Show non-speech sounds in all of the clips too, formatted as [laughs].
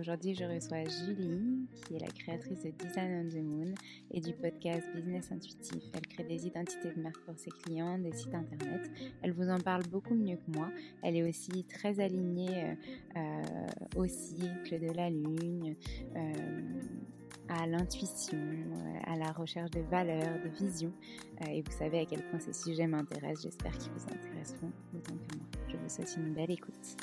Aujourd'hui je reçois Julie qui est la créatrice de Design on the Moon et du podcast Business Intuitif. Elle crée des identités de marque pour ses clients, des sites internet. Elle vous en parle beaucoup mieux que moi. Elle est aussi très alignée euh, au cycle de la lune. Euh, à l'intuition, à la recherche de valeurs, de visions. Euh, et vous savez à quel point ces sujets m'intéressent. J'espère qu'ils vous intéresseront autant que moi. Je vous souhaite une belle écoute.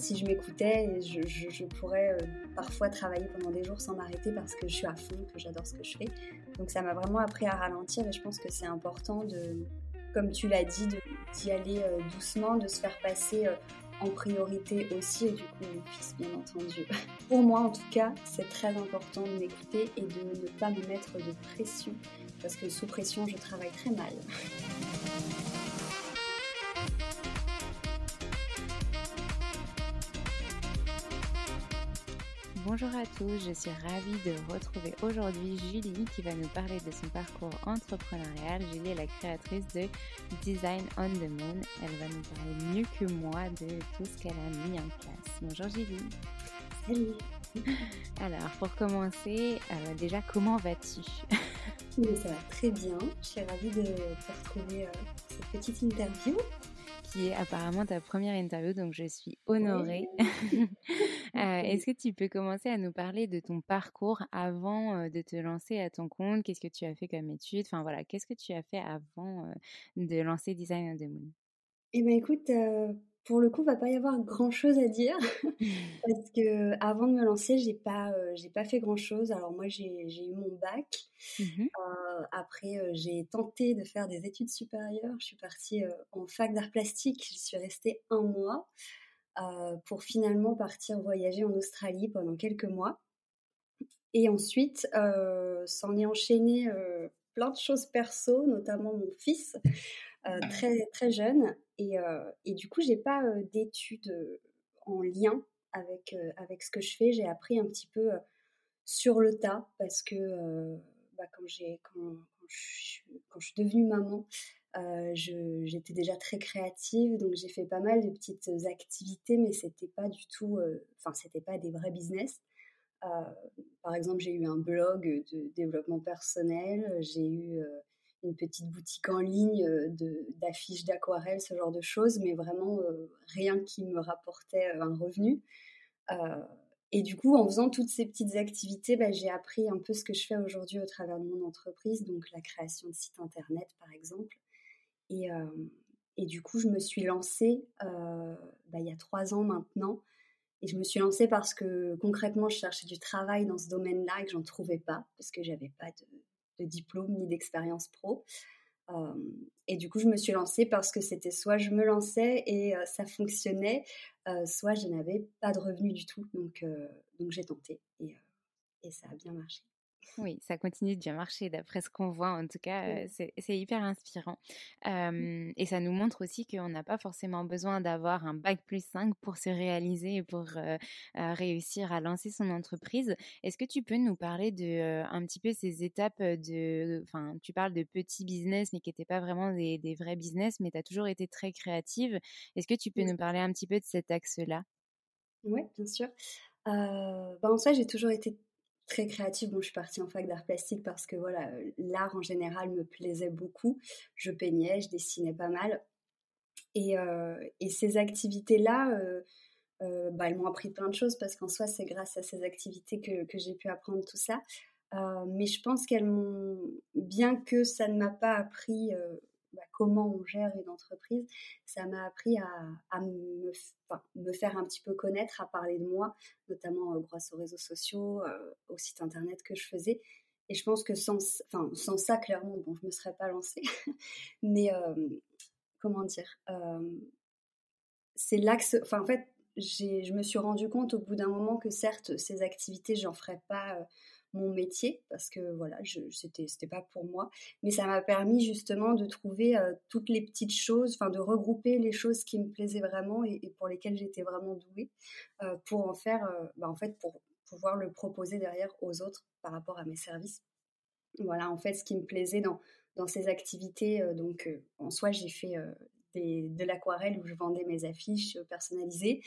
Si je m'écoutais, je, pourrais euh, parfois travailler pendant des jours sans m'arrêter parce que je suis à fond, que j'adore ce que je fais. Donc ça m'a vraiment appris à ralentir et je pense que c'est important de, comme tu l'as dit, d'y aller euh, doucement, de se faire passer euh, en priorité aussi et du coup mon fils bien entendu. [laughs] Pour moi en tout cas, c'est très important de m'écouter et de ne pas me mettre de pression parce que sous pression je travaille très mal. [laughs] Bonjour à tous, je suis ravie de retrouver aujourd'hui Julie qui va nous parler de son parcours entrepreneurial. Julie est la créatrice de Design on the Moon. Elle va nous parler mieux que moi de tout ce qu'elle a mis en place. Bonjour Julie. Salut. [laughs] Alors pour commencer, euh, déjà comment vas-tu? Ça va très bien. Je suis ravie de te retrouver euh, pour cette petite interview qui est apparemment ta première interview, donc je suis honorée. [laughs] Euh, est-ce que tu peux commencer à nous parler de ton parcours avant euh, de te lancer à ton compte? Qu'est-ce que tu as fait comme étude? Enfin voilà, qu'est-ce que tu as fait avant euh, de lancer Design on the Moon? Eh bien écoute, pour le coup, il va pas y avoir grand chose à dire [laughs] parce que avant de me lancer, j'ai pas, euh, j'ai pas fait grand chose. Alors moi, j'ai, eu mon bac. Mmh euh, après, euh, j'ai tenté de faire des études supérieures. Je suis partie en fac d'art plastique. J'y suis restée un mois pour finalement partir voyager en Australie pendant quelques mois. Et ensuite, s'en est enchaîné plein de choses perso, notamment mon fils. très très jeune et, et du coup j'ai pas d'études en lien avec avec ce que je fais. J'ai appris un petit peu sur le tas parce que bah, quand j'ai quand, quand, je suis devenue maman j'étais déjà très créative donc j'ai fait pas mal de petites activités mais c'était pas du tout enfin c'était pas des vrais business. Par exemple j'ai eu un blog de développement personnel j'ai eu une petite boutique en ligne euh, d'affiches d'aquarelles, ce genre de choses, mais vraiment euh, rien qui me rapportait euh, un revenu. et du coup, en faisant toutes ces petites activités, bah, j'ai appris un peu ce que je fais aujourd'hui au travers de mon entreprise, donc la création de sites internet par exemple. Et, et du coup, je me suis lancée bah, il y a trois ans maintenant. Et je me suis lancée parce que concrètement, je cherchais du travail dans ce domaine-là et que j'en trouvais pas, parce que j'avais pas de, diplôme ni d'expérience pro. Euh, et du coup, je me suis lancée parce que c'était soit je me lançais et euh, ça fonctionnait, euh, soit je n'avais pas de revenus du tout. Donc, donc j'ai tenté et ça a bien marché. Oui, ça continue de bien marcher d'après ce qu'on voit. En tout cas, c'est hyper inspirant. Mmh. et ça nous montre aussi qu'on n'a pas forcément besoin d'avoir un bac plus 5 pour se réaliser et pour réussir à lancer son entreprise. Est-ce que tu peux nous parler de un petit peu ces étapes de... Enfin, tu parles de petits business, mais qui n'étaient pas vraiment des, vrais business, mais tu as toujours été très créative. Est-ce que tu peux nous parler un petit peu de cet axe-là? Oui, bien sûr. Ben, en soi, j'ai toujours été très créative. Bon, je suis partie en fac d'art plastique parce que voilà, euh, l'art en général me plaisait beaucoup. Je peignais, je dessinais pas mal. Et, euh, et ces activités-là, euh, bah, elles m'ont appris plein de choses parce qu'en soi, c'est grâce à ces activités que, que j'ai pu apprendre tout ça. mais je pense qu'elles m'ont, bien que ça ne m'a pas appris bah, comment on gère une entreprise, ça m'a appris à, me, faire un petit peu connaître, à parler de moi, notamment grâce aux réseaux sociaux, au site internet que je faisais. Et je pense que sans, ça, clairement, bon, je ne me serais pas lancée. [laughs] Mais comment dire C'est l'axe. En fait, je me suis rendu compte au bout d'un moment que certes, ces activités, j'en ferais pas mon métier parce que voilà, je, c'était c'était pas pour moi, mais ça m'a permis justement de trouver euh, toutes les petites choses, enfin de regrouper les choses qui me plaisaient vraiment et, pour lesquelles j'étais vraiment douée euh, pour en faire, euh, bah, en fait pour pouvoir le proposer derrière aux autres par rapport à mes services. Voilà, en fait, ce qui me plaisait dans dans ces activités, donc en soi j'ai fait des, de l'aquarelle où je vendais mes affiches personnalisées.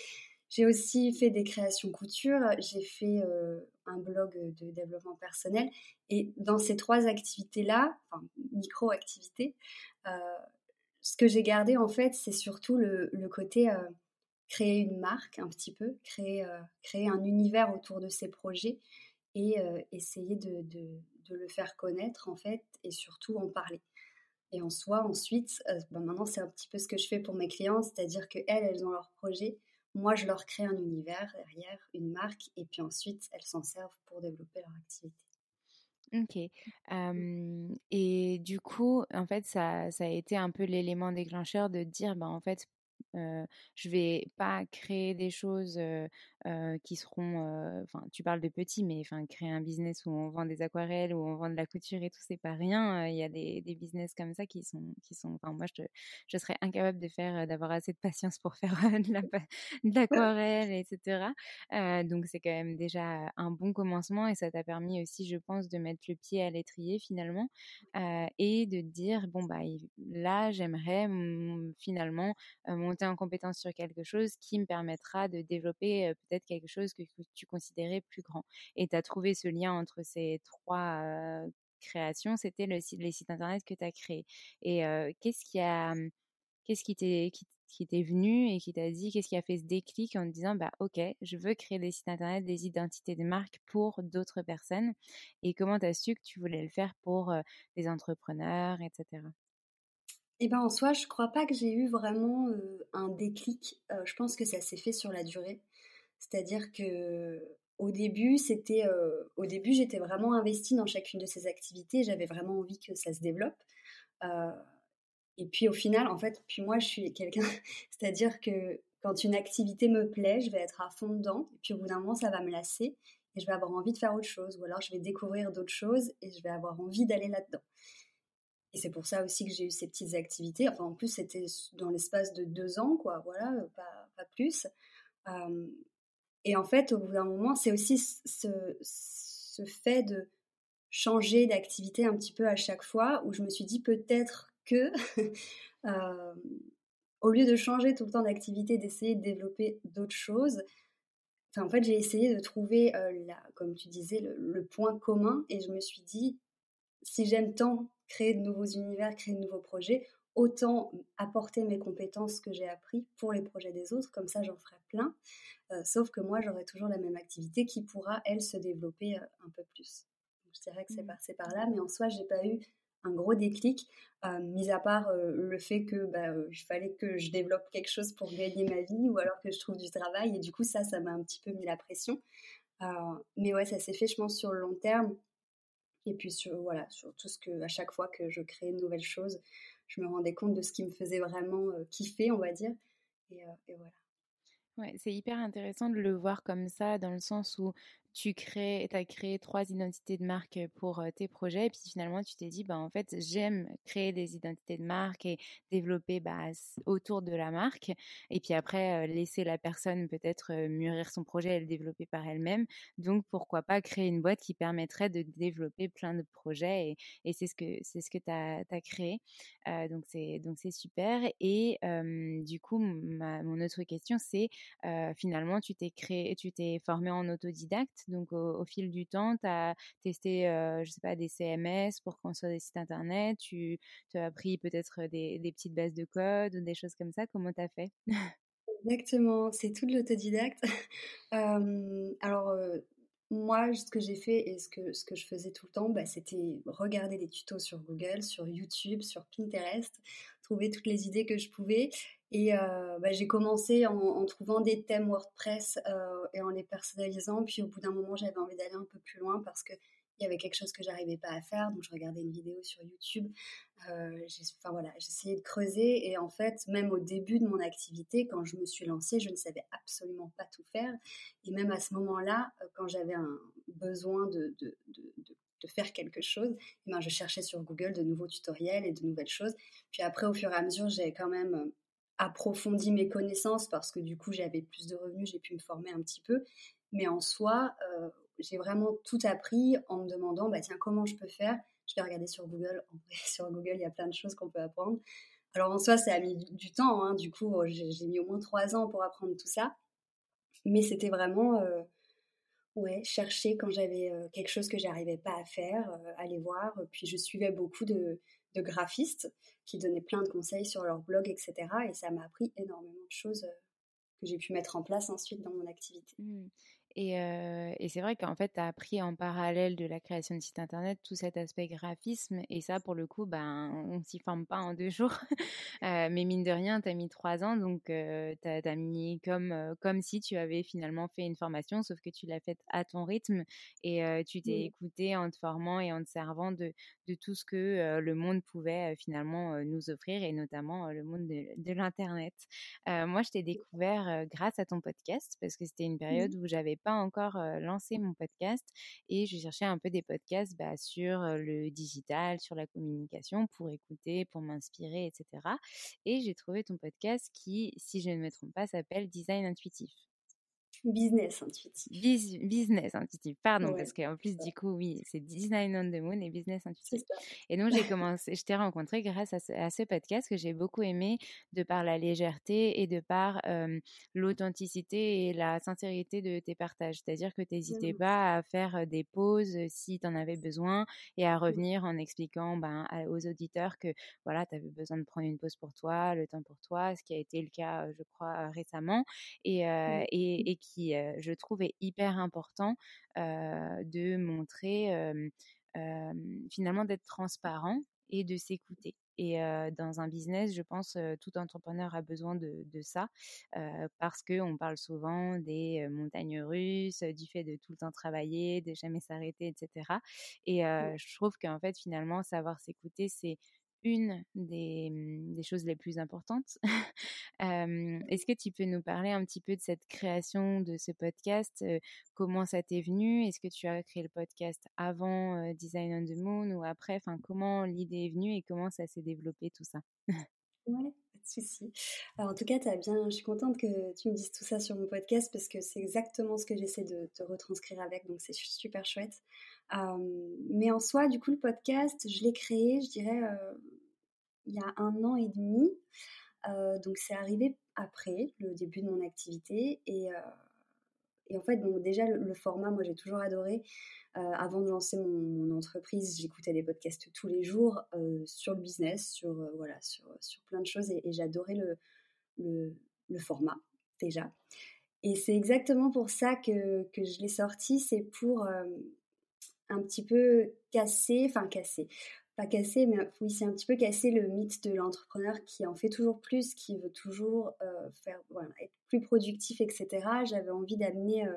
J'ai aussi fait des créations couture, j'ai fait euh, un blog de développement personnel. Et dans ces trois activités-là, enfin micro-activités, euh, ce que j'ai gardé en fait, c'est surtout le, côté euh, créer une marque un petit peu, créer, créer un univers autour de ces projets et essayer de, de, le faire connaître en fait et surtout en parler. Et en soi, ensuite, ben maintenant c'est un petit peu ce que je fais pour mes clients, c'est-à-dire qu'elles, elles ont leur projet moi, je leur crée un univers derrière, une marque, et puis ensuite, elles s'en servent pour développer leur activité. Ok. et du coup, en fait, ça, ça a été un peu l'élément déclencheur de dire, bah, en fait, euh, je vais pas créer des choses qui seront, enfin, tu parles de petits, mais enfin, créer un business où on vend des aquarelles, où on vend de la couture et tout, c'est pas rien. Il y a des, des, business comme ça qui sont, qui sont. Enfin, moi, je, je serais incapable de faire, d'avoir assez de patience pour [laughs] faire de l'aquarelle, etc. donc, c'est quand même déjà un bon commencement et ça t'a permis aussi, je pense, de mettre le pied à l'étrier finalement et de dire bon bah là, j'aimerais finalement monter en compétence sur quelque chose qui me permettra de développer peut-être quelque chose que, tu considérais plus grand. Et tu as trouvé ce lien entre ces trois créations, c'était le les sites internet que tu as créés. Et qu'est-ce qui a qu'est-ce qui t'est qui, t'est venu et qui t'a dit qu'est-ce qui a fait ce déclic en te disant bah ok je veux créer des sites internet des identités de marque pour d'autres personnes et comment tu as su que tu voulais le faire pour des entrepreneurs etc eh ben en soi, je crois pas que j'ai eu vraiment un déclic. je pense que ça s'est fait sur la durée. C'est-à-dire que au début, c'était au début, j'étais vraiment investie dans chacune de ces activités. J'avais vraiment envie que ça se développe. et puis au final, en fait, puis moi, je suis quelqu'un, [laughs] c'est-à-dire que quand une activité me plaît, je vais être à fond dedans. Et puis au bout d'un moment, ça va me lasser et je vais avoir envie de faire autre chose. Ou alors, je vais découvrir d'autres choses et je vais avoir envie d'aller là-dedans. Et c'est pour ça aussi que j'ai eu ces petites activités. Enfin, en plus, c'était dans l'espace de deux ans, quoi. Voilà, pas plus. Et en fait, au bout d'un moment, c'est aussi ce, fait de changer d'activité un petit peu à chaque fois où je me suis dit peut-être que, [laughs] au lieu de changer tout le temps d'activité, d'essayer de développer d'autres choses, en fait, j'ai essayé de trouver, euh, comme tu disais, le, point commun et je me suis dit, si j'aime tant créer de nouveaux univers, créer de nouveaux projets, autant apporter mes compétences que j'ai appris pour les projets des autres, comme ça j'en ferai plein. Euh, sauf que moi j'aurai toujours la même activité qui pourra, elle, se développer euh, un peu plus. je dirais que c'est mmh. passé par là, mais en soi j'ai pas eu un gros déclic, euh, mis à part le fait que bah, il fallait que je développe quelque chose pour gagner ma vie ou alors que je trouve du travail et du coup ça ça m'a un petit peu mis la pression. mais ouais ça s'est fait je pense sur le long terme et puis sur, voilà, sur tout ce que, à chaque fois que je créais une nouvelle chose, je me rendais compte de ce qui me faisait vraiment euh, kiffer, on va dire. Et, euh, et voilà. Ouais, c'est hyper intéressant de le voir comme ça, dans le sens où tu as créé trois identités de marque pour tes projets, et puis finalement tu t'es dit, bah en fait j'aime créer des identités de marque et développer bah, autour de la marque, et puis après laisser la personne peut-être mûrir son projet et le développer par elle-même. Donc pourquoi pas créer une boîte qui permettrait de développer plein de projets, et, et c'est ce que c'est ce que tu as, créé. donc c'est donc c'est super. Et du coup mon autre question c'est finalement tu t'es créé, tu t'es formé en autodidacte? Donc, au, fil du temps, tu as testé, je sais pas, des CMS pour construire des sites internet. Tu, as appris peut-être des, petites bases de code ou des choses comme ça. Comment tu as fait? Exactement, c'est tout de l'autodidacte. [laughs] alors, moi, ce que j'ai fait et ce que, ce que je faisais tout le temps, bah, c'était regarder des tutos sur Google, sur YouTube, sur Pinterest, trouver toutes les idées que je pouvais et euh, bah, j'ai commencé en, trouvant des thèmes WordPress euh, et en les personnalisant. Puis au bout d'un moment, j'avais envie d'aller un peu plus loin parce qu'il y avait quelque chose que j'arrivais pas à faire. Donc je regardais une vidéo sur YouTube. Euh, voilà, j'essayais de creuser. Et en fait, même au début de mon activité, quand je me suis lancée, je ne savais absolument pas tout faire. Et même à ce moment-là, quand j'avais un besoin de, de, de, de faire quelque chose, eh ben je cherchais sur Google de nouveaux tutoriels et de nouvelles choses. Puis après, au fur et à mesure, j'ai quand même approfondi mes connaissances parce que du coup j'avais plus de revenus, j'ai pu me former un petit peu. Mais en soi, euh, j'ai vraiment tout appris en me demandant bah tiens comment je peux faire? Je vais regarder sur Google. [laughs] Sur Google il y a plein de choses qu'on peut apprendre. Alors en soi ça a mis du temps. Hein. Du coup j'ai mis au moins trois ans pour apprendre tout ça. Mais c'était vraiment euh, ouais chercher quand j'avais euh, quelque chose que j'arrivais pas à faire, aller voir. Puis je suivais beaucoup de de graphistes qui donnaient plein de conseils sur leur blog, etc. Et ça m'a appris énormément de choses euh, que j'ai pu mettre en place ensuite dans mon activité. Mmh. Et, et c'est vrai qu'en fait, tu as appris en parallèle de la création de site internet tout cet aspect graphisme. Et ça, pour le coup, ben, on s'y forme pas en deux jours. [laughs] mais mine de rien, tu as mis trois ans. Donc, tu as, mis comme, comme si tu avais finalement fait une formation, sauf que tu l'as faite à ton rythme. Et tu t'es écouté en te formant et en te servant de, de tout ce que le monde pouvait finalement nous offrir, et notamment le monde de, de l'Internet. moi, je t'ai découvert grâce à ton podcast, parce que c'était une période où j'avais pas encore lancé mon podcast et je cherchais un peu des podcasts bah, sur le digital, sur la communication pour écouter, pour m'inspirer, etc. Et j'ai trouvé ton podcast qui, si je ne me trompe pas, s'appelle Design Intuitif. Business intuitif. business intuitif, pardon, parce qu'en plus, du coup, oui, c'est Design on the Moon et Business intuitif. Et donc, j'ai commencé, je t'ai rencontré grâce à ce, podcast que j'ai beaucoup aimé de par la légèreté et de par l'authenticité et la sincérité de tes partages. C'est-à-dire que tu n'hésitais mmh. pas à faire des pauses si tu en avais besoin et à mmh. revenir en expliquant ben, aux auditeurs que voilà, tu avais besoin de prendre une pause pour toi, le temps pour toi, ce qui a été le cas, je crois, récemment. Et, mmh. et, et qui qui, je trouve, est hyper important de montrer, finalement, d'être transparent et de s'écouter. Et dans un business, je pense, tout entrepreneur a besoin de, ça parce qu'on parle souvent des montagnes russes, du fait de tout le temps travailler, de jamais s'arrêter, etc. Et mmh. je trouve qu'en fait, finalement, savoir s'écouter, c'est une mmh, des, choses les plus importantes. [laughs] Est-ce que tu peux nous parler un petit peu de cette création de ce podcast Comment ça t'est venu? Est-ce que tu as créé le podcast avant Design on the Moon ou après? Enfin, comment l'idée est venue et comment ça s'est développé tout ça? Ouais, pas de souci. Alors en tout cas, as bien, je suis contente que tu me dises tout ça sur mon podcast parce que c'est exactement ce que j'essaie de te retranscrire avec, donc c'est super chouette. Mais en soi, du coup, le podcast, je l'ai créé, je dirais, il y a un an et demi. donc c'est arrivé après le début de mon activité et, en fait, déjà le, format, moi j'ai toujours adoré. avant de lancer mon, entreprise, j'écoutais des podcasts tous les jours sur le business, sur voilà, sur, sur, plein de choses et, j'adorais le, le, le, format déjà. Et c'est exactement pour ça que, que je l'ai sorti, c'est pour un petit peu casser, enfin casser, pas casser, mais oui, c'est un petit peu casser le mythe de l'entrepreneur qui en fait toujours plus, qui veut toujours euh, faire, être plus productif, etc. J'avais envie d'amener euh,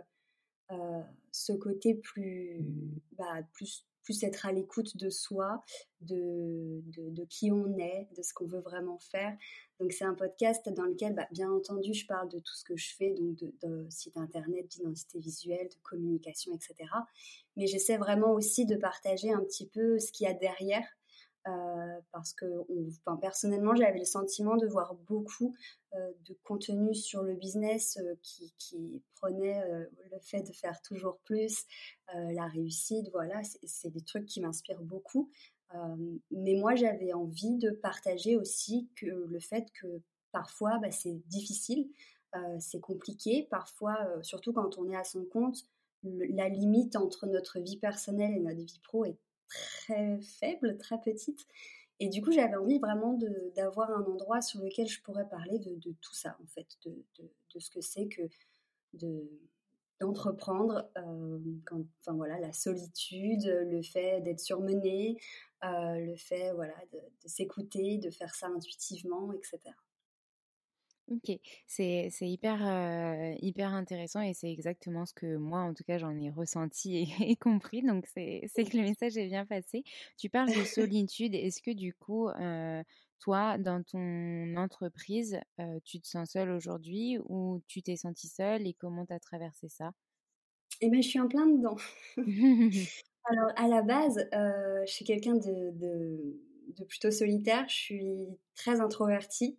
euh, ce côté plus, bah, plus plus être à l'écoute de soi, de, de, qui on est, de ce qu'on veut vraiment faire. Donc c'est un podcast dans lequel, bah, bien entendu, je parle de tout ce que je fais, donc de, de site internet, d'identité visuelle, de communication, etc. Mais j'essaie vraiment aussi de partager un petit peu ce qu'il y a derrière euh, parce que personnellement, j'avais le sentiment de voir beaucoup euh, de contenu sur le business euh, qui, qui, prenait le fait de faire toujours plus, la réussite, voilà, c'est des trucs qui m'inspirent beaucoup. mais moi, j'avais envie de partager aussi que le fait que parfois, bah, c'est difficile, c'est compliqué, parfois, surtout quand on est à son compte, la limite entre notre vie personnelle et notre vie pro est très faible, très petite. Et du coup, j'avais envie vraiment d'avoir un endroit sur lequel je pourrais parler de, tout ça, en fait, de, ce que c'est que d'entreprendre, euh, enfin voilà, la solitude, le fait d'être surmené, euh, le fait voilà de, s'écouter, de faire ça intuitivement, etc. Ok, c'est hyper, hyper intéressant et c'est exactement ce que moi, en tout cas, j'en ai ressenti et, [laughs] compris. Donc, c'est que le [laughs] message est bien passé. Tu parles de [laughs] solitude. Est-ce que du coup, toi, dans ton entreprise, tu te sens seule aujourd'hui ou tu t'es sentie seule et comment tu as traversé ça? Eh bien, je suis en plein dedans. Alors, à la base, je suis quelqu'un de, de, de plutôt solitaire. Je suis très introvertie.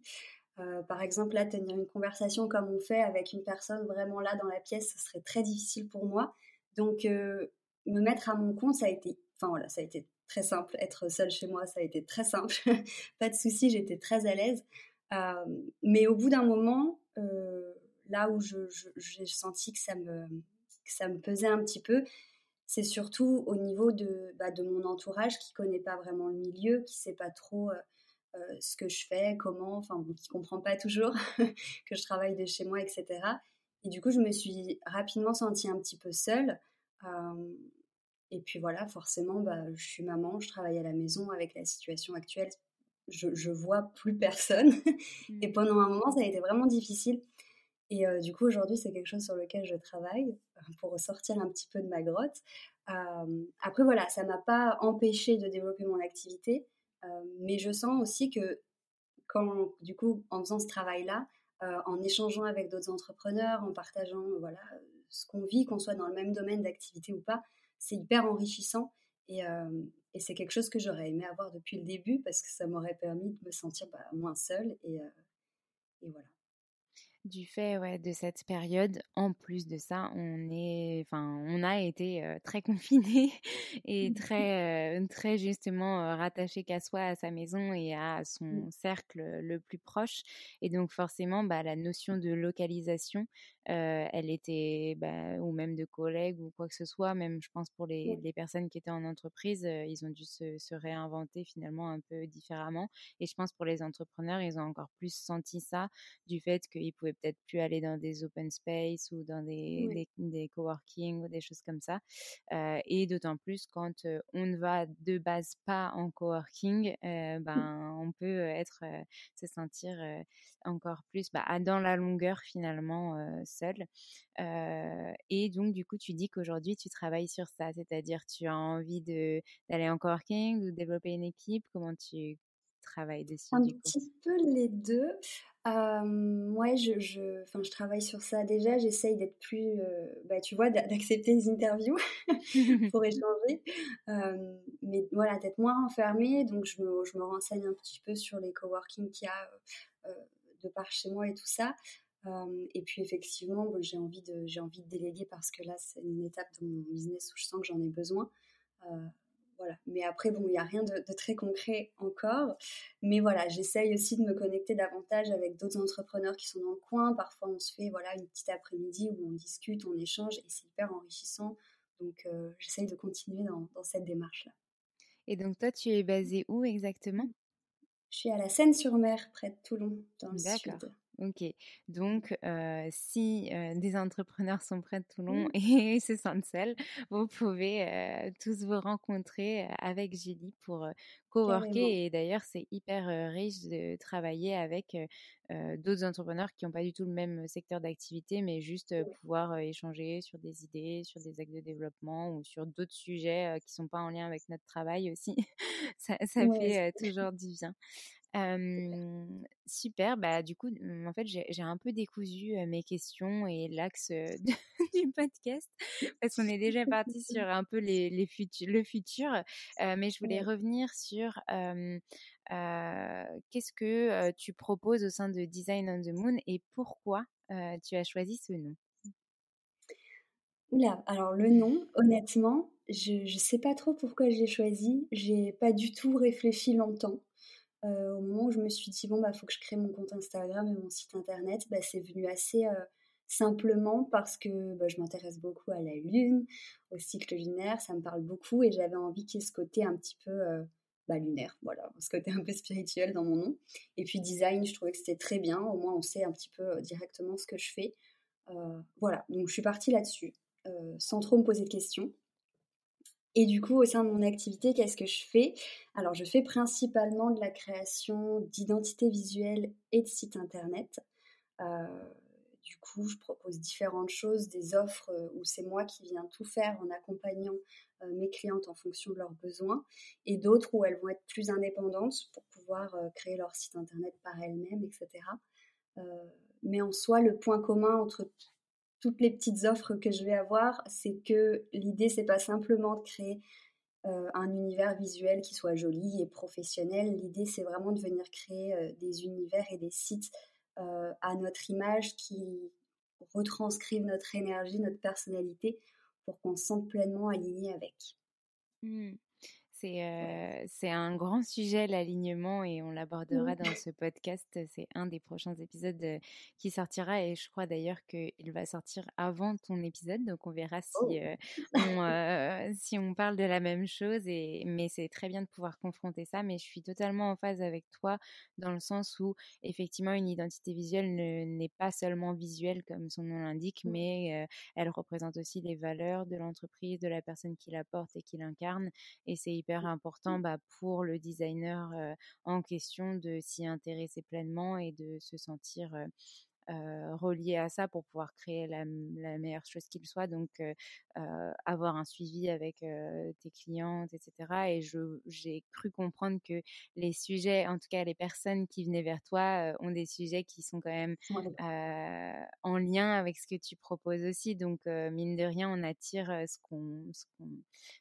Euh, par exemple, là, tenir une conversation comme on fait avec une personne vraiment là dans la pièce, ce serait très difficile pour moi. Donc, euh, me mettre à mon compte, ça a été, enfin voilà, ça a été très simple. Être seule chez moi, ça a été très simple. [laughs] Pas de souci, j'étais très à l'aise. Euh, mais au bout d'un moment, là où j'ai senti que ça me, ça me pesait un petit peu, c'est surtout au niveau de, bah, de mon entourage qui connaît pas vraiment le milieu, qui sait pas trop ce que je fais, comment, enfin, qui comprend pas toujours [laughs] que je travaille de chez moi, etc. Et du coup, je me suis rapidement sentie un petit peu seule. et puis voilà, forcément, bah, je suis maman, je travaille à la maison avec la situation actuelle. Je, je vois plus personne. [laughs] et mmh. pendant un moment, ça a été vraiment difficile. Et du coup, aujourd'hui, c'est quelque chose sur lequel je travaille pour sortir un petit peu de ma grotte. après, voilà, ça m'a pas empêché de développer mon activité, mais je sens aussi que quand, du coup, en faisant ce travail-là, en échangeant avec d'autres entrepreneurs, en partageant, voilà, ce qu'on vit, qu'on soit dans le même domaine d'activité ou pas, c'est hyper enrichissant. Et, c'est quelque chose que j'aurais aimé avoir depuis le début parce que ça m'aurait permis de me sentir bah, moins seule. Et voilà du fait ouais, de cette période, en plus de ça, on est, enfin, on a été très confinés [laughs] et très, très justement rattachés qu'à soi, à sa maison et à son mmh. cercle le plus proche. Et donc forcément, bah, la notion de localisation, elle était, bah, ou même de collègues ou quoi que ce soit, même je pense pour les, les personnes qui étaient en entreprise, ils ont dû se, se, réinventer finalement un peu différemment. Et je pense pour les entrepreneurs, ils ont encore plus senti ça du fait qu'ils pouvaient peut-être plus aller dans des open space ou dans des, des, coworking ou des choses comme ça. et d'autant plus quand on ne va de base pas en coworking, mmh. ben, on peut être, se sentir encore plus bah, dans la longueur finalement seul. et donc du coup, tu dis qu'aujourd'hui tu travailles sur ça, c'est-à-dire tu as envie d'aller en coworking ou développer une équipe? Comment tu travailles dessus Un petit peu les deux. Euh, ouais, je, je, je travaille sur ça déjà. J'essaye d'être plus, euh, bah, tu vois, d'accepter les interviews [laughs] pour [laughs] échanger. Euh, mais voilà, d'être moins enfermée. Donc, je me, je me, renseigne un petit peu sur les coworking qu'il y a de par chez moi et tout ça. Et puis, effectivement, j'ai envie, de, j'ai envie de déléguer parce que là, c'est une étape de mon business où je sens que j'en ai besoin. Voilà. Mais après, bon, il n'y a rien de, très concret encore. Mais voilà, j'essaye aussi de me connecter davantage avec d'autres entrepreneurs qui sont dans le coin. Parfois, on se fait voilà une petite après-midi où on discute, on échange et c'est hyper enrichissant. Donc, j'essaye de continuer dans, cette démarche-là. Et donc, toi, tu es basée où exactement? Je suis à la Seine-sur-Mer, près de Toulon, dans le sud. Ok, donc si des entrepreneurs sont près de Toulon mmh. et se sentent seuls, vous pouvez tous vous rencontrer avec Julie pour coworker. Et d'ailleurs, c'est hyper riche de travailler avec d'autres entrepreneurs qui n'ont pas du tout le même secteur d'activité, mais juste pouvoir échanger sur des idées, sur des actes de développement ou sur d'autres sujets qui ne sont pas en lien avec notre travail aussi. [laughs] ça, fait toujours du bien super, bah du coup, mmh, en fait, j'ai un peu décousu mes questions et l'axe [laughs] du podcast parce qu'on est déjà parti sur [laughs] un peu les, les le futur, mais je voulais revenir sur qu'est-ce que tu proposes au sein de Design on the Moon et pourquoi tu as choisi ce nom? Oula, alors le [laughs] nom, honnêtement, je ne sais pas trop pourquoi j'ai choisi. J'ai pas du tout réfléchi longtemps. Euh, au moment où je me suis dit, bon, bah, faut que je crée mon compte Instagram et mon site internet, bah, c'est venu assez euh, simplement parce que bah, je m'intéresse beaucoup à la lune, au cycle lunaire, ça me parle beaucoup et j'avais envie qu'il y ait ce côté un petit peu euh, bah, lunaire, voilà, ce côté un peu spirituel dans mon nom. Et puis design, je trouvais que c'était très bien, au moins on sait un petit peu directement ce que je fais. voilà, donc je suis partie là-dessus, sans trop me poser de questions. Et du coup, au sein de mon activité, qu'est-ce que je fais? Alors, je fais principalement de la création d'identité visuelle et de sites internet. Euh, du coup, je propose différentes choses, des offres euh, où c'est moi qui viens tout faire en accompagnant euh, mes clientes en fonction de leurs besoins, et d'autres où elles vont être plus indépendantes pour pouvoir créer leur site internet par elles-mêmes, etc. mais en soi, le point commun entre toutes les petites offres que je vais avoir, c'est que l'idée, c'est pas simplement de créer euh, un univers visuel qui soit joli et professionnel. L'idée, c'est vraiment de venir créer euh, des univers et des sites euh, à notre image qui retranscrivent notre énergie, notre personnalité, pour qu'on se sente pleinement aligné avec. Mmh. C'est c'est un grand sujet, l'alignement, et on l'abordera dans ce podcast. C'est un des prochains épisodes qui sortira, et je crois d'ailleurs qu'il va sortir avant ton épisode, donc on verra si, Oh. [laughs] on, si on parle de la même chose. Et, mais c'est très bien de pouvoir confronter ça, mais je suis totalement en phase avec toi dans le sens où effectivement une identité visuelle n'est pas seulement visuelle comme son nom l'indique, Mmh. mais elle représente aussi les valeurs de l'entreprise, de la personne qui la porte et qui l'incarne. Et c'est hyper important bah, pour le designer en question de s'y intéresser pleinement et de se sentir relié à ça pour pouvoir créer la, la meilleure chose qu'il soit. Donc, euh, euh, avoir un suivi avec euh, tes clientes, etc. Et je, j'ai cru comprendre que les sujets, en tout cas les personnes qui venaient vers toi, euh, ont des sujets qui sont quand même Ouais. euh, en lien avec ce que tu proposes aussi. Donc, euh, mine de rien, on attire euh, ce qu'on, ce qu'on,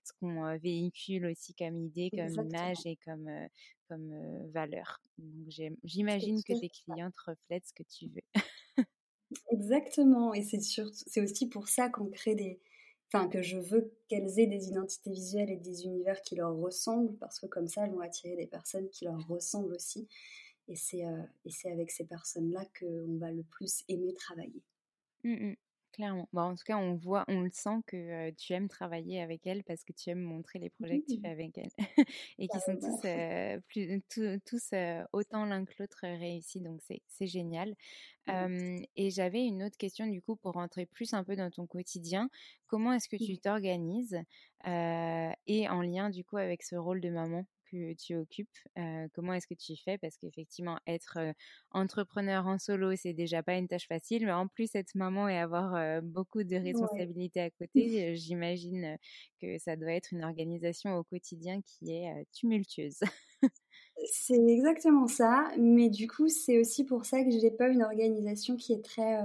ce qu'on euh, véhicule aussi comme idée, comme Exactement. image et comme, euh, comme euh, valeur. Donc, j'imagine que tes clientes reflètent ce que tu veux. Exactement, et c'est c'est aussi pour ça qu'on crée des, enfin que je veux qu'elles aient des identités visuelles et des univers qui leur ressemblent, parce que comme ça, elles vont attirer des personnes qui leur ressemblent aussi, et c'est euh, avec ces personnes-là qu'on va le plus aimer travailler. Mmh mh. Clairement. Bah, en tout cas, on voit, on le sent que, tu aimes travailler avec elles parce que tu aimes montrer les projets que tu fais avec elles [laughs] et qui sont tous, plus autant l'un que l'autre, réussis donc c'est génial. Et j'avais une autre question du coup pour rentrer plus un peu dans ton quotidien. Comment est-ce que tu t'organises? Et en lien du coup avec ce rôle de maman? Que tu occupes, comment est-ce que tu fais? Parce qu'effectivement être, entrepreneur en solo, c'est déjà pas une tâche facile, mais en plus être maman et avoir, beaucoup de Ouais. responsabilités à côté, [laughs] j'imagine, que ça doit être une organisation au quotidien qui est, tumultueuse. C'est exactement ça, mais du coup, c'est aussi pour ça que j'ai pas une organisation qui est très,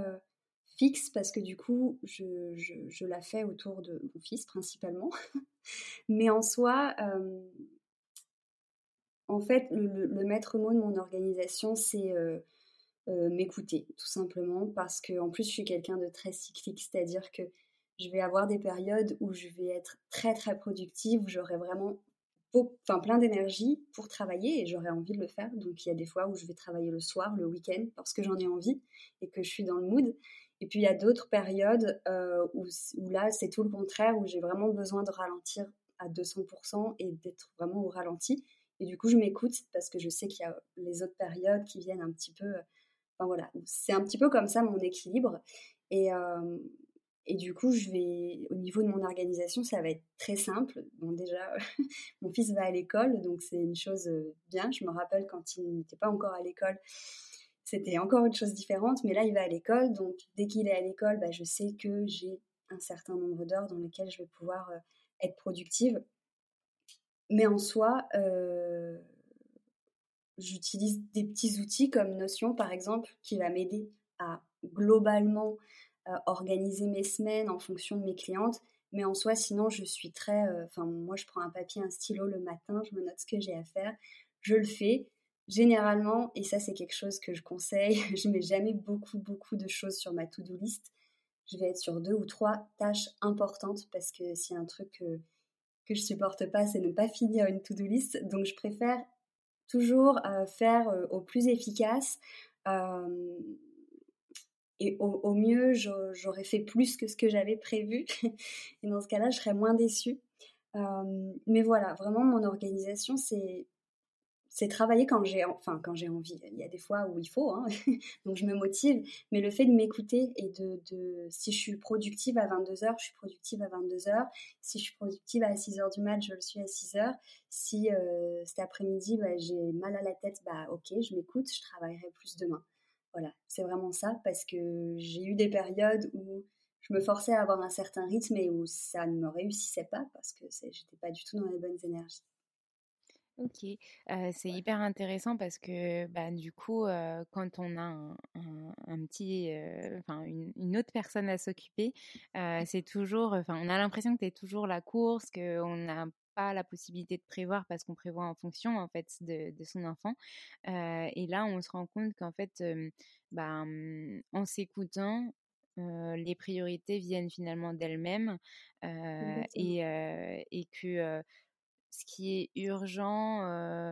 fixe parce que du coup, je je je la fais autour de mon fils principalement. Mais en soi, en fait, le maître mot de mon organisation, c'est, heu heu, m'écouter, tout simplement. Parce qu'en plus, je suis quelqu'un de très cyclique, c'est-à-dire que je vais avoir des périodes où je vais être très, très productive, où j'aurai vraiment plein d'énergie pour travailler et j'aurai envie de le faire. Donc il y a des fois où je vais travailler le soir, le week-end, parce que j'en ai envie et que je suis dans le mood. Et puis il y a d'autres périodes, heu, où où là, c'est tout le contraire, où j'ai vraiment besoin de ralentir à 200% et d'être vraiment au ralenti. Et du coup, je m'écoute parce que je sais qu'il y a les autres périodes qui viennent un petit peu, heu enfin voilà, c'est un petit peu comme ça mon équilibre et et du coup, je vais au niveau de mon organisation, ça va être très simple. Bon déjà, [laughs] mon fils va à l'école, donc c'est une chose, bien. Je me rappelle quand il n'était pas encore à l'école, c'était encore une chose différente, mais là, il va à l'école, donc dès qu'il est à l'école, bah, je sais que j'ai un certain nombre d'heures dans lesquelles je vais pouvoir, être productive. Mais en soi, heu, j'utilise des petits outils comme Notion, par exemple, qui va m'aider à globalement, heu, organiser mes semaines en fonction de mes clientes. Mais en soi, sinon, je suis très, heu enfin moi, je prends un papier, un stylo le matin, je me note ce que j'ai à faire, je le fais. Généralement et ça, c'est quelque chose que je conseille, [laughs] je mets jamais beaucoup, beaucoup de choses sur ma to do list. Je vais être sur 2 ou 3 tâches importantes parce que a un truc que je supporte pas, c'est ne pas finir une to do list. Donc je préfère toujours, heu, faire, heu, au plus efficace, et au mieux, j'au j'aurais fait plus que ce que j'avais prévu [laughs] et dans ce cas-là, je serais moins déçue. Mais voilà, vraiment mon organisation, c'est c'est travailler quand j'ai enfin quand j'ai envie. Il y a des fois où il faut, hein, [laughs] donc je me motive, mais le fait de m'écouter et de de si je suis productive à 22:00, je suis productive à 22:00. Si je suis productive à 6:00 du mat, je le suis à 6:00. Si, heu, cet après-midi, bah, j'ai mal à la tête, bah, OK, je m'écoute, je travaillerai plus demain. Voilà, c'est vraiment ça parce que j'ai eu des périodes où je me forçais à avoir un certain rythme et où ça ne me réussissait pas parce que j'étais pas du tout dans les bonnes énergies. OK, c'est hyper intéressant parce que, bah, du coup, quand on a un un un petit, enfin une une autre personne à s'occuper, c'est toujours enfin, on a l'impression que tu es toujours la course, qu'on n'a pas la possibilité de prévoir parce qu'on prévoit en fonction, en fait, de de son enfant, et là, on se rend compte qu'en fait, bah, en s'écoutant, les priorités viennent finalement d'elles-mêmes, et et que, ce qui est urgent,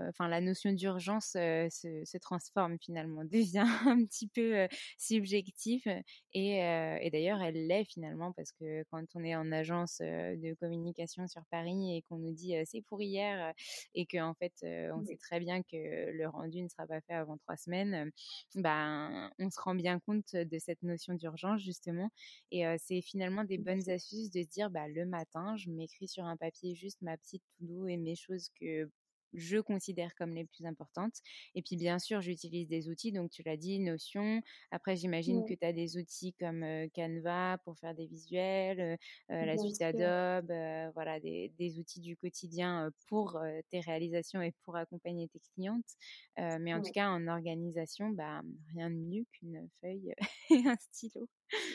enfin la notion d'urgence se, transforme finalement, [laughs] devient un petit peu subjectif et, et d'ailleurs elle l'est finalement parce que quand on est en agence de communication sur Paris et qu'on nous dit c'est pour hier et qu'en en fait on sait très bien que le rendu ne sera pas fait avant trois semaines, ben on se rend bien compte de cette notion d'urgence justement et c'est finalement des bonnes astuces de se dire bah le matin je m'écris sur un papier juste ma petite to-do et mes choses que je considère comme les plus importantes. Et puis, bien sûr, j'utilise des outils. Donc, tu l'as dit, Notion. Après, j'imagine que tu as des outils comme Canva pour faire des visuels, la suite Adobe, voilà, des, outils du quotidien pour tes réalisations et pour accompagner tes clientes. mais en tout cas, en organisation, bah, rien de mieux qu'une feuille [laughs] et un stylo.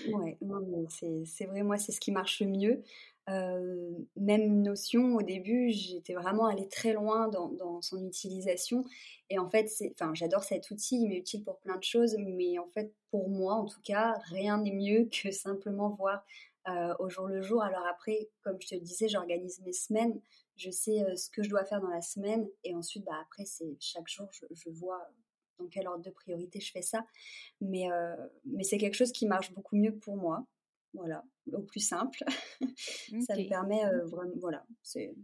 Ouais, c'est vrai, moi, c'est ce qui marche le mieux. Même notion, au début, j'étais vraiment allée très loin dans, son utilisation. Et en fait, enfin, j'adore cet outil, il m'est utile pour plein de choses, mais en fait, pour moi, en tout cas, rien n'est mieux que simplement voir au jour le jour. Alors après, comme je te le disais, j'organise mes semaines, je sais ce que je dois faire dans la semaine, et ensuite, bah, après, c'est chaque jour, je, vois dans quel ordre de priorité je fais ça. Mais, mais c'est quelque chose qui marche beaucoup mieux pour moi. Voilà, au plus simple. [laughs] ça me permet vraiment, voilà, c'est.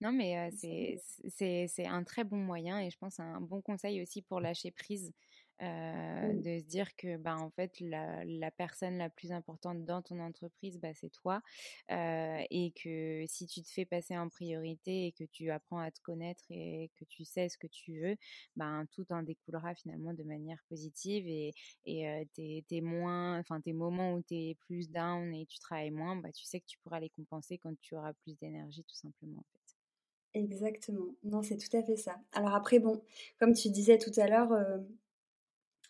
Non, mais c'est un très bon moyen et je pense un bon conseil aussi pour lâcher prise de se dire que bah, en fait la, personne la plus importante dans ton entreprise bah, c'est toi et que si tu te fais passer en priorité et que tu apprends à te connaître et que tu sais ce que tu veux bah, tout en découlera finalement de manière positive et, et tes, moins enfin tes moments où tu es plus down et tu travailles moins bah, tu sais que tu pourras les compenser quand tu auras plus d'énergie tout simplement en fait. Exactement. Non, c'est tout à fait ça. Alors après, bon, comme tu disais tout à l'heure,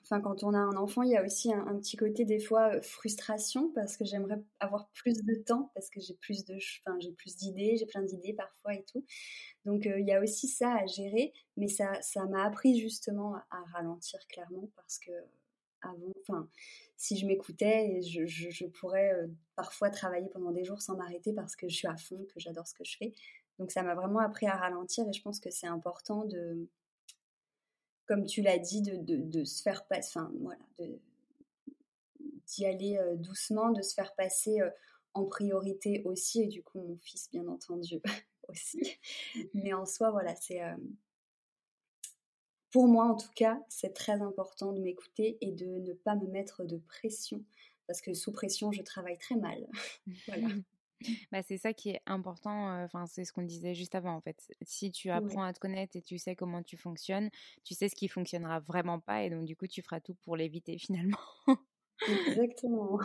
Enfin, quand on a un enfant, il y a aussi un, petit côté des fois frustration parce que j'aimerais avoir plus de temps parce que j'ai plus de, enfin, j'ai plus d'idées, j'ai plein d'idées parfois et tout. Donc il y a aussi ça à gérer, mais ça, ça m'a appris justement à, ralentir clairement parce que avant, enfin, si je m'écoutais, je, je, pourrais parfois travailler pendant des jours sans m'arrêter parce que je suis à fond, que j'adore ce que je fais. Donc ça m'a vraiment appris à ralentir et je pense que c'est important de comme tu l'as dit, de, se faire passer, enfin voilà, d'y aller euh, doucement, de se faire passer euh, en priorité aussi, et du coup mon fils bien entendu [laughs] aussi. Mais en soi, voilà, c'est euh, pour moi en tout cas, c'est très important de m'écouter et de ne pas me mettre de pression, parce que sous pression, je travaille très mal. [laughs] voilà. Bah, c'est ça qui est important, enfin c'est ce qu'on disait juste avant en fait. Si tu apprends à te connaître et tu sais comment tu fonctionnes, tu sais ce qui fonctionnera vraiment pas et donc du coup tu feras tout pour l'éviter [laughs] finalement. Exactement.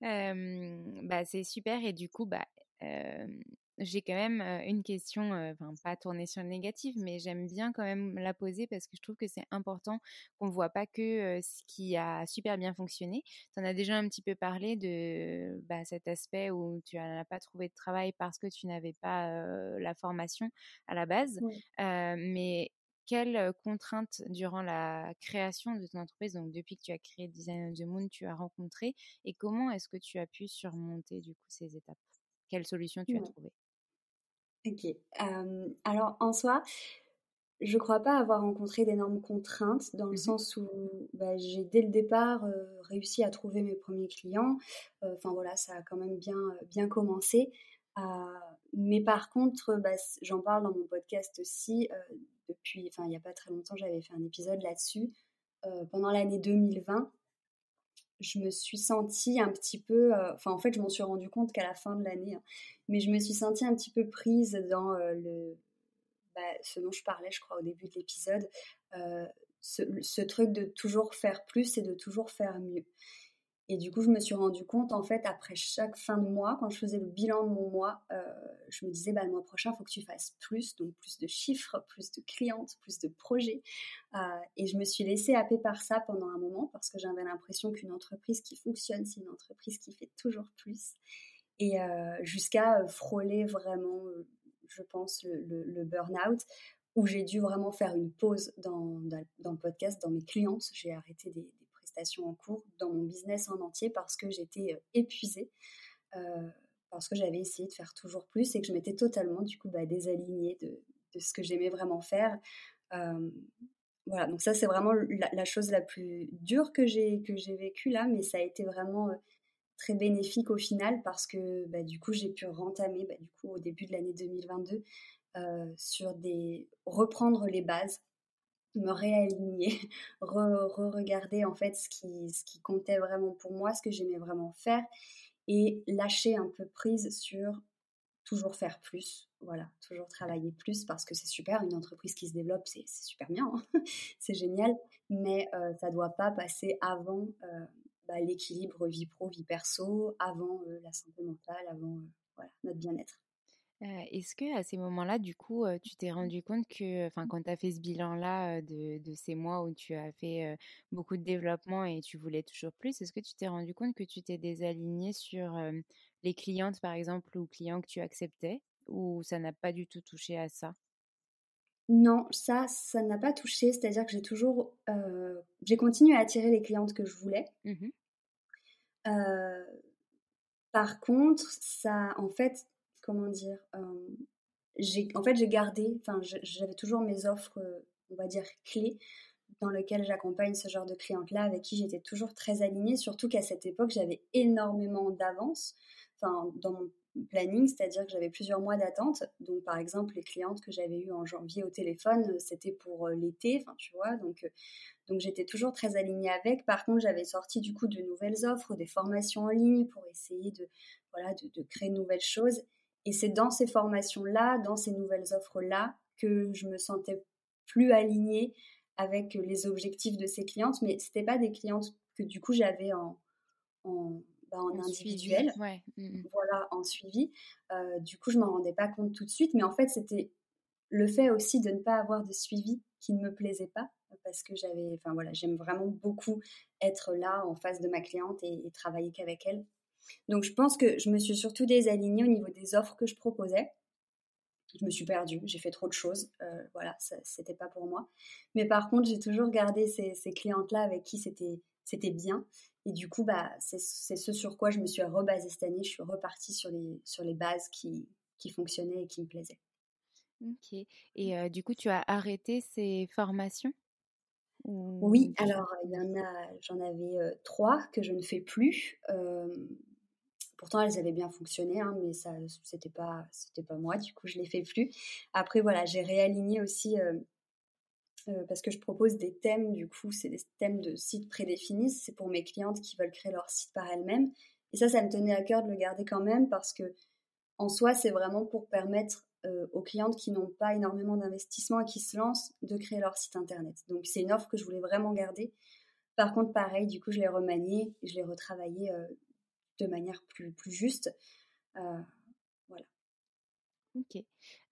bah, c'est super et du coup bah j'ai quand même une question, enfin pas tournée sur le négatif, mais j'aime bien quand même la poser parce que je trouve que c'est important qu'on ne voit pas que ce qui a super bien fonctionné. Tu en as déjà un petit peu parlé de bah, cet aspect où tu n'as pas trouvé de travail parce que tu n'avais pas la formation à la base. mais quelles contraintes durant la création de ton entreprise, donc depuis que tu as créé Design of the Moon, tu as rencontré et comment est-ce que tu as pu surmonter du coup ces étapes? Quelle solution tu as trouvé Ok. alors en soi, je crois pas avoir rencontré d'énormes contraintes dans le mmh sens où bah, j'ai dès le départ réussi à trouver mes premiers clients. Enfin voilà, ça a quand même bien bien commencé. mais par contre, bah, j'en parle dans mon podcast aussi depuis. Enfin, il n'y a pas très longtemps, j'avais fait un épisode là-dessus. pendant l'année 2020, je me suis sentie un petit peu, euh, enfin en fait je m'en suis rendu compte qu'à la fin de l'année, hein, mais je me suis sentie un petit peu prise dans euh, le, bah, ce dont je parlais je crois au début de l'épisode, euh, ce, truc de toujours faire plus et de toujours faire mieux. Et du coup, je me suis rendu compte, en fait, après chaque fin de mois, quand je faisais le bilan de mon mois, euh, je me disais, bah, le mois prochain, il faut que tu fasses plus, donc plus de chiffres, [laughs] plus de clientes, plus de projets. Euh, et je me suis laissée happer par ça pendant un moment parce que j'avais l'impression qu'une entreprise qui fonctionne, c'est une entreprise qui fait toujours plus. Et euh, jusqu'à frôler vraiment, je pense, le, burn-out, où j'ai dû vraiment faire une pause dans, dans, le podcast, dans mes clientes. J'ai arrêté des en cours dans mon business en entier parce que j'étais euh, épuisée. Euh, parce que j'avais essayé de faire toujours plus et que je m'étais totalement du coup bah, désalignée de, ce que j'aimais vraiment faire. voilà, donc ça c'est vraiment la, chose la plus dure que j'ai que j'ai vécue là, mais ça a été vraiment très bénéfique au final parce que bah, du coup j'ai pu rentamer bah, du coup au début de l'année 2022 sur des reprendre les bases me réaligner, [laughs] re-regarder en fait ce qui, ce qui comptait vraiment pour moi, ce que j'aimais vraiment faire et lâcher un peu prise sur toujours faire plus, voilà, toujours travailler plus parce que c'est super, une entreprise qui se développe, c'est super bien, hein. [laughs] c'est génial, mais euh, ça ne doit pas passer avant euh, bah, l'équilibre vie pro, vie perso, avant euh, la santé mentale, avant voilà, notre bien-être. Est-ce que à ces moments-là, du coup, tu t'es rendu compte que, enfin, quand tu as fait ce bilan-là de, de, ces mois où tu as fait beaucoup de développement et tu voulais toujours plus, est-ce que tu t'es rendu compte que tu t'es désaligné sur les clientes, par exemple, ou clients que tu acceptais, ou ça n'a pas du tout touché à ça? Non, ça, ça n'a pas touché. C'est-à-dire que j'ai toujours, j'ai continué à attirer les clientes que je voulais. Mmh par contre, ça, en fait, comment dire, j'ai, en fait, j'ai gardé, enfin, j'avais toujours mes offres, on va dire, clés dans lesquelles j'accompagne ce genre de clientes-là, avec qui j'étais toujours très alignée, surtout qu'à cette époque, j'avais énormément d'avance, dans mon planning, c'est-à-dire que j'avais plusieurs mois d'attente. Donc, par exemple, les clientes que j'avais eues en janvier au téléphone, c'était pour l'été, tu vois, donc, donc j'étais toujours très alignée avec. Par contre, j'avais sorti du coup de nouvelles offres, des formations en ligne pour essayer de, voilà, de créer de nouvelles choses. Et c'est dans ces formations-là, dans ces nouvelles offres-là, que je me sentais plus alignée avec les objectifs de ces clientes. Mais ce n'était pas des clientes que du coup j'avais en, en, bah, individuel, mmh, mmh. voilà, en suivi. Euh, du coup, je m'en rendais pas compte tout de suite. Mais en fait, c'était le fait aussi de ne pas avoir de suivi qui ne me plaisait pas parce que j'avais, enfin voilà, j'aime vraiment beaucoup être là en face de ma cliente et, et travailler qu'avec elle. Donc je pense que je me suis surtout désalignée au niveau des offres que je proposais. Je me suis perdue, j'ai fait trop de choses, euh, voilà, c'était pas pour moi. Mais par contre, j'ai toujours gardé ces, clientes-là avec qui c'était c'était bien. Et du coup, bah, c'est ce sur quoi je me suis rebasée cette année. Je suis repartie sur les, sur les bases qui, qui fonctionnaient et qui me plaisaient. Ok. Et euh, du coup, tu as arrêté ces formations Oui, alors il y en a, j'en avais euh, trois que je ne fais plus. Pourtant, elles avaient bien fonctionné, hein, mais ça, c'était pas, moi. Du coup, je les fais plus. Après, voilà, j'ai réaligné aussi euh, euh, parce que je propose des thèmes. Du coup, c'est des thèmes de sites prédéfinis. C'est pour mes clientes qui veulent créer leur site par elles-mêmes. Et ça, ça me tenait à cœur de le garder quand même parce que, en soi, c'est vraiment pour permettre euh, aux clientes qui n'ont pas énormément d'investissement et qui se lancent de créer leur site internet. Donc, c'est une offre que je voulais vraiment garder. Par contre, pareil, du coup, je l'ai remanié, je l'ai retravaillé de manière plus, plus juste. Euh, voilà. Ok,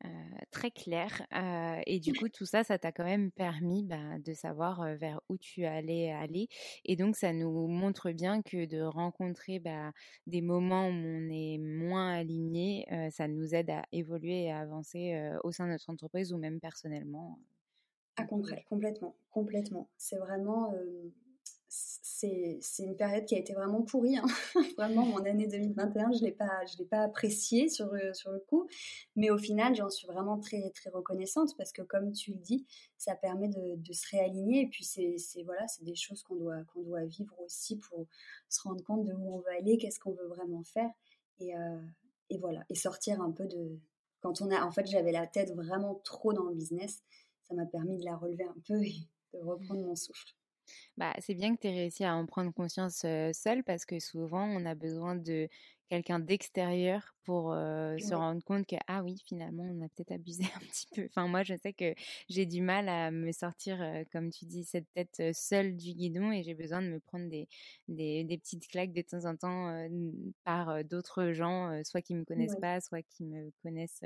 euh, très clair. Euh, et du coup, tout ça, ça t'a quand même permis bah, de savoir vers où tu allais aller. Et donc, ça nous montre bien que de rencontrer bah, des moments où on est moins aligné, ça nous aide à évoluer et à avancer au sein de notre entreprise ou même personnellement. Ah, complètement, complètement. C'est vraiment c'est une période qui a été vraiment pourrie. Hein. [laughs] vraiment, mon année 2021, je ne l'ai pas appréciée sur, sur le coup. Mais au final, j'en suis vraiment très, très reconnaissante parce que, comme tu le dis, ça permet de, se réaligner. Et puis, c'est voilà, des choses qu'on doit, qu'on doit vivre aussi pour se rendre compte de où on veut aller, qu'est-ce qu'on veut vraiment faire. Et, euh, et voilà, et sortir un peu de... Quand on a... En fait, j'avais la tête vraiment trop dans le business. Ça m'a permis de la relever un peu et de reprendre mon souffle. Bah, c'est bien que tu aies réussi à en prendre conscience seule parce que souvent on a besoin de quelqu'un d'extérieur pour se rendre compte que ah oui finalement on a peut-être abusé [laughs] un petit peu. Enfin moi je sais que j'ai du mal à me sortir comme tu dis cette tête seule du guidon et j'ai besoin de me prendre des, des, des, petites claques de temps en temps par d'autres gens soit qui me connaissent pas soit qui me connaissent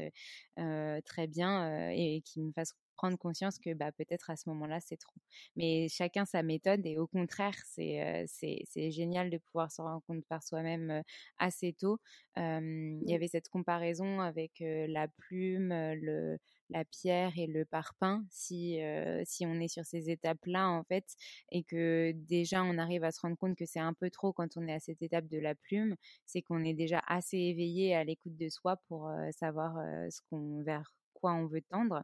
très bien et qui me fassent prendre conscience que bah, peut-être à ce moment-là, c'est trop. Mais chacun sa méthode et au contraire, c'est c'est génial de pouvoir se rendre compte par soi-même assez tôt. Il y avait cette comparaison avec la plume, le, la pierre et le parpaing si, si on est sur ces étapes-là en fait et que déjà on arrive à se rendre compte que c'est un peu trop quand on est à cette étape de la plume, c'est qu'on est déjà assez éveillé à l'écoute de soi pour savoir ce qu'on vers quoi on veut tendre.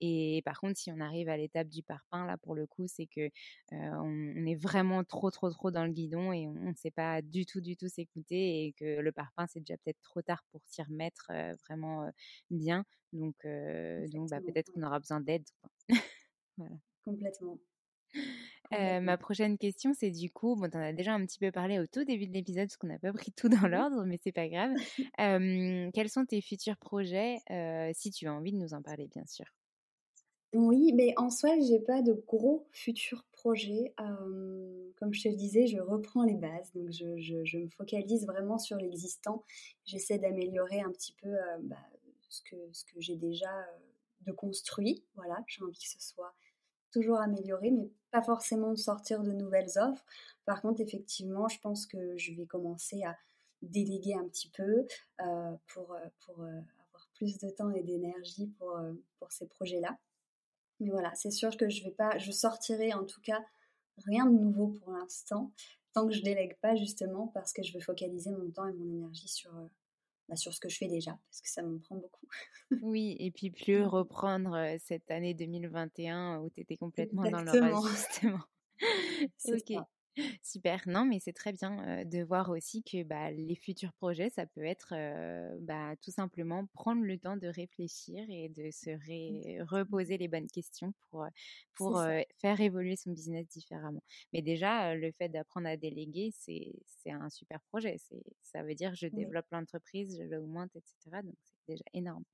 et par contre, si on arrive à l'étape du parpaing, là pour le coup, c'est que on, est vraiment trop, trop, trop dans le guidon et on ne sait pas du tout, du tout s'écouter et que le parpaing, c'est déjà peut-être trop tard pour s'y remettre vraiment bien. Donc, donc bah, peut-être qu'on aura besoin d'aide. [laughs] voilà. Complètement. Ma prochaine question, c'est du coup, bon, tu en as déjà un petit peu parlé au tout début de l'épisode, parce qu'on n'a pas pris [laughs] tout dans mmh l'ordre, mais c'est pas grave. [laughs] quels sont tes futurs projets, si tu as envie de nous en parler, bien sûr? Oui, mais en soi, j'ai pas de gros futurs projets. comme je te le disais, je reprends les bases, donc je, me focalise vraiment sur l'existant. J'essaie d'améliorer un petit peu bah, ce que, ce que j'ai déjà de construit. Voilà, j'ai envie que ce soit toujours amélioré, mais pas forcément de sortir de nouvelles offres. Par contre, effectivement, je pense que je vais commencer à déléguer un petit peu euh, pour, euh, pour euh, avoir plus de temps et d'énergie pour, pour ces projets-là. Mais voilà, c'est sûr que je vais pas, je sortirai en tout cas rien de nouveau pour l'instant, tant que je délègue pas justement parce que je veux focaliser mon temps et mon énergie sur, bah, sur ce que je fais déjà, parce que ça me prend beaucoup. oui, et puis [laughs] plus reprendre cette année 2021 où tu étais complètement dans le justement. [laughs] ok. Super. Non, mais c'est très bien de voir aussi que bah, les futurs projets, ça peut être bah, tout simplement prendre le temps de réfléchir et de se mmh. reposer les bonnes questions pour, pour faire évoluer son business différemment. Mais déjà, le fait d'apprendre à déléguer, c'est un super projet. Ça veut dire je développe l'entreprise, je l'augmente, etc. Donc c'est déjà énorme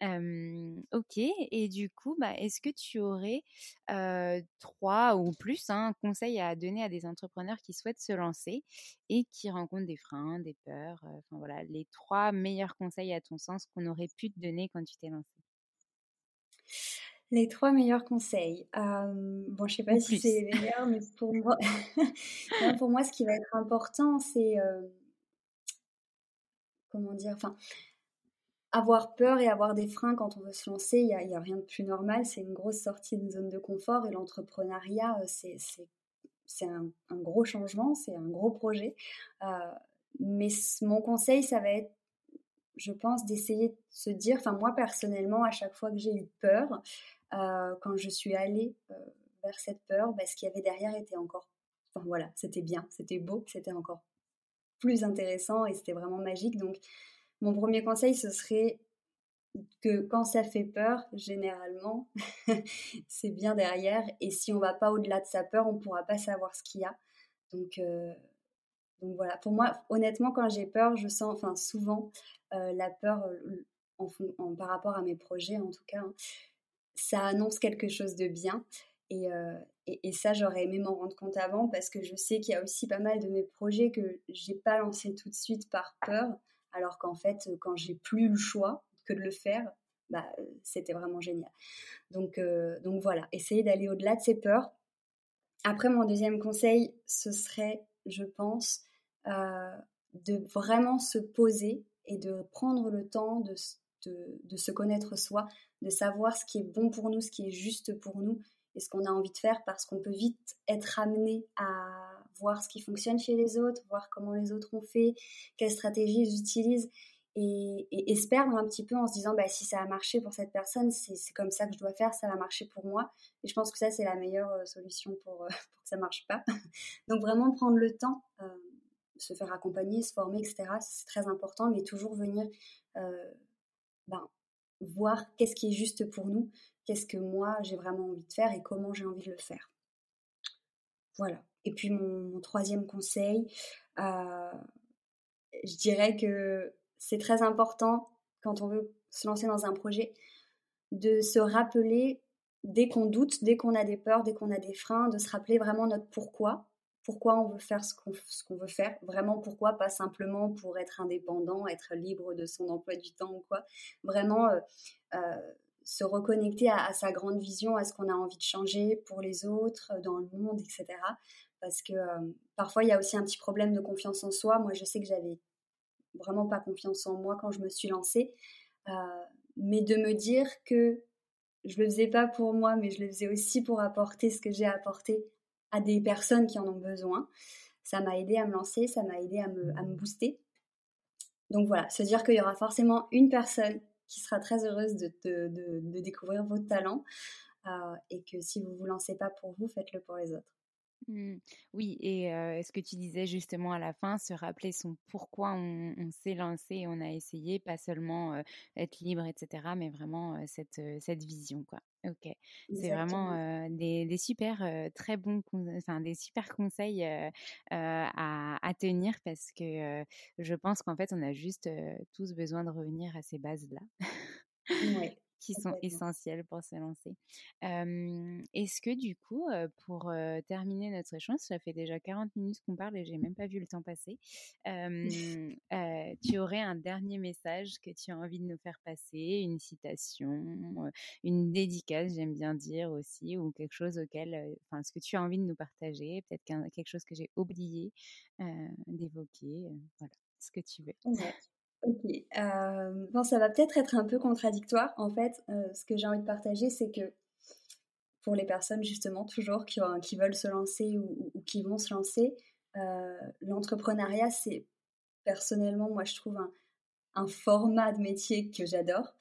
ok, et du coup, bah, est-ce que tu aurais trois ou plus hein, conseils à donner à des entrepreneurs qui souhaitent se lancer et qui rencontrent des freins, des peurs Enfin voilà, les trois meilleurs conseils à ton sens qu'on aurait pu te donner quand tu t'es lancé. Les trois meilleurs conseils. bon, je sais pas si c'est les meilleurs, mais [laughs] pour moi, [laughs] pour moi, ce qui va être important, c'est comment dire, enfin, avoir peur et avoir des freins quand on veut se lancer, il n'y a, a, rien de plus normal. C'est une grosse sortie d'une zone de confort et l'entrepreneuriat, euh, c'est un, un, gros changement, c'est un gros projet. Euh, mais mon conseil, ça va être, je pense, d'essayer de se dire, enfin moi personnellement, à chaque fois que j'ai eu peur, euh, quand je suis allée vers cette peur, bah, ce qu'il y avait derrière était encore, enfin voilà, c'était bien, c'était beau, c'était encore plus intéressant et c'était vraiment magique. Donc mon premier conseil, ce serait que quand ça fait peur, généralement, [laughs] c'est bien derrière. Et si on va pas au-delà de sa peur, on ne pourra pas savoir ce qu'il y a. Donc, euh, donc voilà. Pour moi, honnêtement, quand j'ai peur, je sens, souvent, euh, la peur euh, en, par rapport à mes projets, en tout cas, hein, ça annonce quelque chose de bien. Et, et, et ça, j'aurais aimé m'en rendre compte avant parce que je sais qu'il y a aussi pas mal de mes projets que j'ai pas lancés tout de suite par peur alors qu'en fait, quand j'ai plus le choix que de le faire, bah, c'était vraiment génial. Donc, euh, donc voilà, essayer d'aller au-delà de ses peurs. Après, mon deuxième conseil, ce serait, je pense, euh, de vraiment se poser et de prendre le temps de, se connaître soi, de savoir ce qui est bon pour nous, ce qui est juste pour nous et ce qu'on a envie de faire parce qu'on peut vite être amené à voir ce qui fonctionne chez les autres, voir comment les autres ont fait, quelles stratégies ils utilisent et, et, se perdre un petit peu en se disant bah, si ça a marché pour cette personne, c'est comme ça que je dois faire, ça va marcher pour moi. Et je pense que ça, c'est la meilleure euh, solution pour, euh, [laughs] pour que ça marche pas. [laughs] Donc vraiment prendre le temps, euh, se faire accompagner, se former, etc. C'est très important, mais toujours venir ben, voir qu'est-ce qui est juste pour nous, qu'est-ce que moi j'ai vraiment envie de faire et comment j'ai envie de le faire. Voilà. Et puis mon, troisième conseil, euh, je dirais que c'est très important quand on veut se lancer dans un projet de se rappeler dès qu'on doute, dès qu'on a des peurs, dès qu'on a des freins, de se rappeler vraiment notre pourquoi. Pourquoi on veut faire ce qu'on veut faire, vraiment pourquoi, pas simplement pour être indépendant, être libre de son emploi du temps ou quoi. Vraiment euh, euh, se reconnecter à, sa grande vision, à ce qu'on a envie de changer pour les autres, dans le monde, etc. Parce que parfois, il y a aussi un petit problème de confiance en soi. Moi, je sais que j'avais vraiment pas confiance en moi quand je me suis lancée. mais de me dire que je le faisais pas pour moi, mais je le faisais aussi pour apporter ce que j'ai apporté à des personnes qui en ont besoin. Ça m'a aidé à me lancer, ça m'a aidé à me, booster. Donc voilà, se dire qu'il y aura forcément une personne qui sera très heureuse de, découvrir votre talent euh, et que si vous vous lancez pas pour vous, faites-le pour les autres. Mmh. Oui, et ce que tu disais justement à la fin, se rappeler son pourquoi on, s'est lancé on a essayé, pas seulement être libre, etc., mais vraiment cette, cette vision, quoi. Ok, c'est vraiment des, des, super très bons, enfin des super conseils à, à, tenir parce que je pense qu'en fait on a juste tous besoin de revenir à ces bases là. Oui qui sont essentiels pour se lancer. Est-ce que du coup, pour terminer notre échange, ça fait déjà 40 minutes qu'on parle et j'ai même pas vu le temps passer, [laughs] tu aurais un dernier message que tu as envie de nous faire passer, une citation, une dédicace, j'aime bien dire aussi, ou quelque chose auquel, enfin, ce que tu as envie de nous partager, peut-être quelque chose que j'ai oublié d'évoquer, voilà, ce que tu veux. Ok. Euh, bon, ça va peut-être être un peu contradictoire. En fait, euh, ce que j'ai envie de partager, c'est que pour les personnes, justement, toujours qui, veulent se lancer ou, qui vont se lancer, euh, l'entrepreneuriat, c'est personnellement, moi, je trouve un, format de métier que j'adore.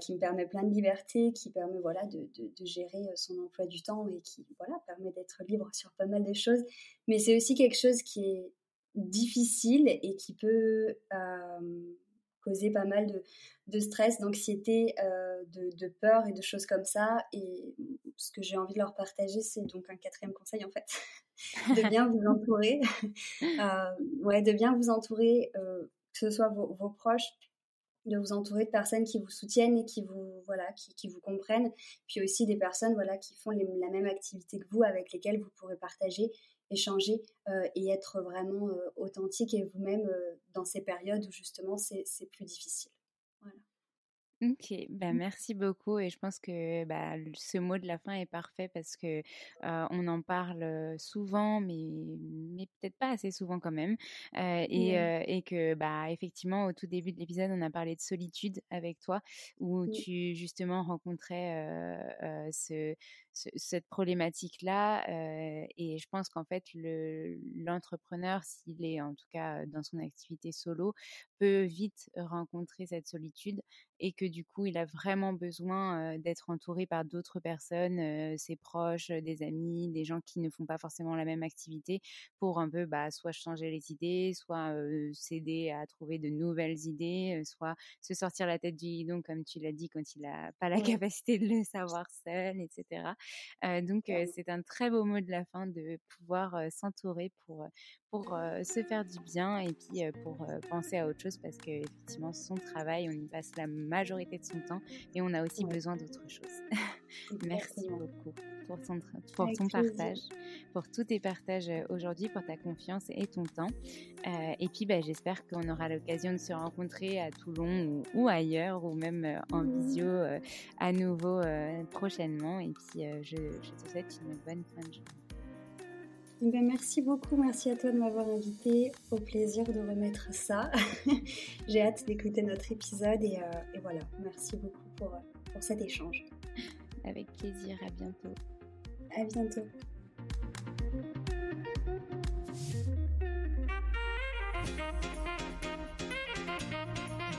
qui me permet plein de liberté, qui permet voilà de, de, de, gérer son emploi du temps et qui voilà permet d'être libre sur pas mal de choses. Mais c'est aussi quelque chose qui est difficile et qui peut causer pas mal de, de stress, d'anxiété, de, de, peur et de choses comme ça. Et ce que j'ai envie de leur partager, c'est donc un quatrième conseil en fait, [laughs] de bien vous entourer, [laughs] ouais, de bien vous entourer, que ce soit vos, vos, proches, de vous entourer de personnes qui vous soutiennent et qui vous voilà qui, qui vous comprennent puis aussi des personnes voilà qui font la même activité que vous avec lesquelles vous pourrez partager échanger euh, et être vraiment euh, authentique et vous-même euh, dans ces périodes où justement c'est plus difficile. Voilà. Ok, bah mmh. merci beaucoup et je pense que bah, ce mot de la fin est parfait parce que on en parle souvent, mais, mais peut-être pas assez souvent quand même, et, et, que bah effectivement au tout début de l'épisode on a parlé de solitude avec toi où tu justement rencontrais ce, cette problématique-là. et je pense qu'en fait, l'entrepreneur, s'il est en tout cas dans son activité solo, peut vite rencontrer cette solitude et que du coup, il a vraiment besoin d'être entouré par d'autres personnes, ses proches, des amis, des gens qui ne font pas forcément la même activité pour un peu bah, soit changer les idées, soit s'aider à trouver de nouvelles idées, soit se sortir la tête du guidon, comme tu l'as dit, quand il n'a pas la capacité de le savoir seul, etc donc c'est un très beau mot de la fin de pouvoir s'entourer pour, pour se faire du bien et puis pour penser à autre chose parce qu'effectivement son travail, on y passe la majorité de son temps et on a aussi besoin d'autre chose. [laughs] Merci beaucoup pour ton, pour ton partage, pour tous tes partages aujourd'hui, pour ta confiance et ton temps. et puis bah, j'espère qu'on aura l'occasion de se rencontrer à Toulon ou, ailleurs ou même en visio à nouveau prochainement. Et puis je, je te souhaite une bonne fin de journée. Eh ben, merci beaucoup, merci à toi de m'avoir invité. Au plaisir de remettre ça. [laughs] J'ai hâte d'écouter notre épisode et, euh, et, voilà, merci beaucoup pour, pour cet échange. Avec plaisir, à bientôt. À bientôt.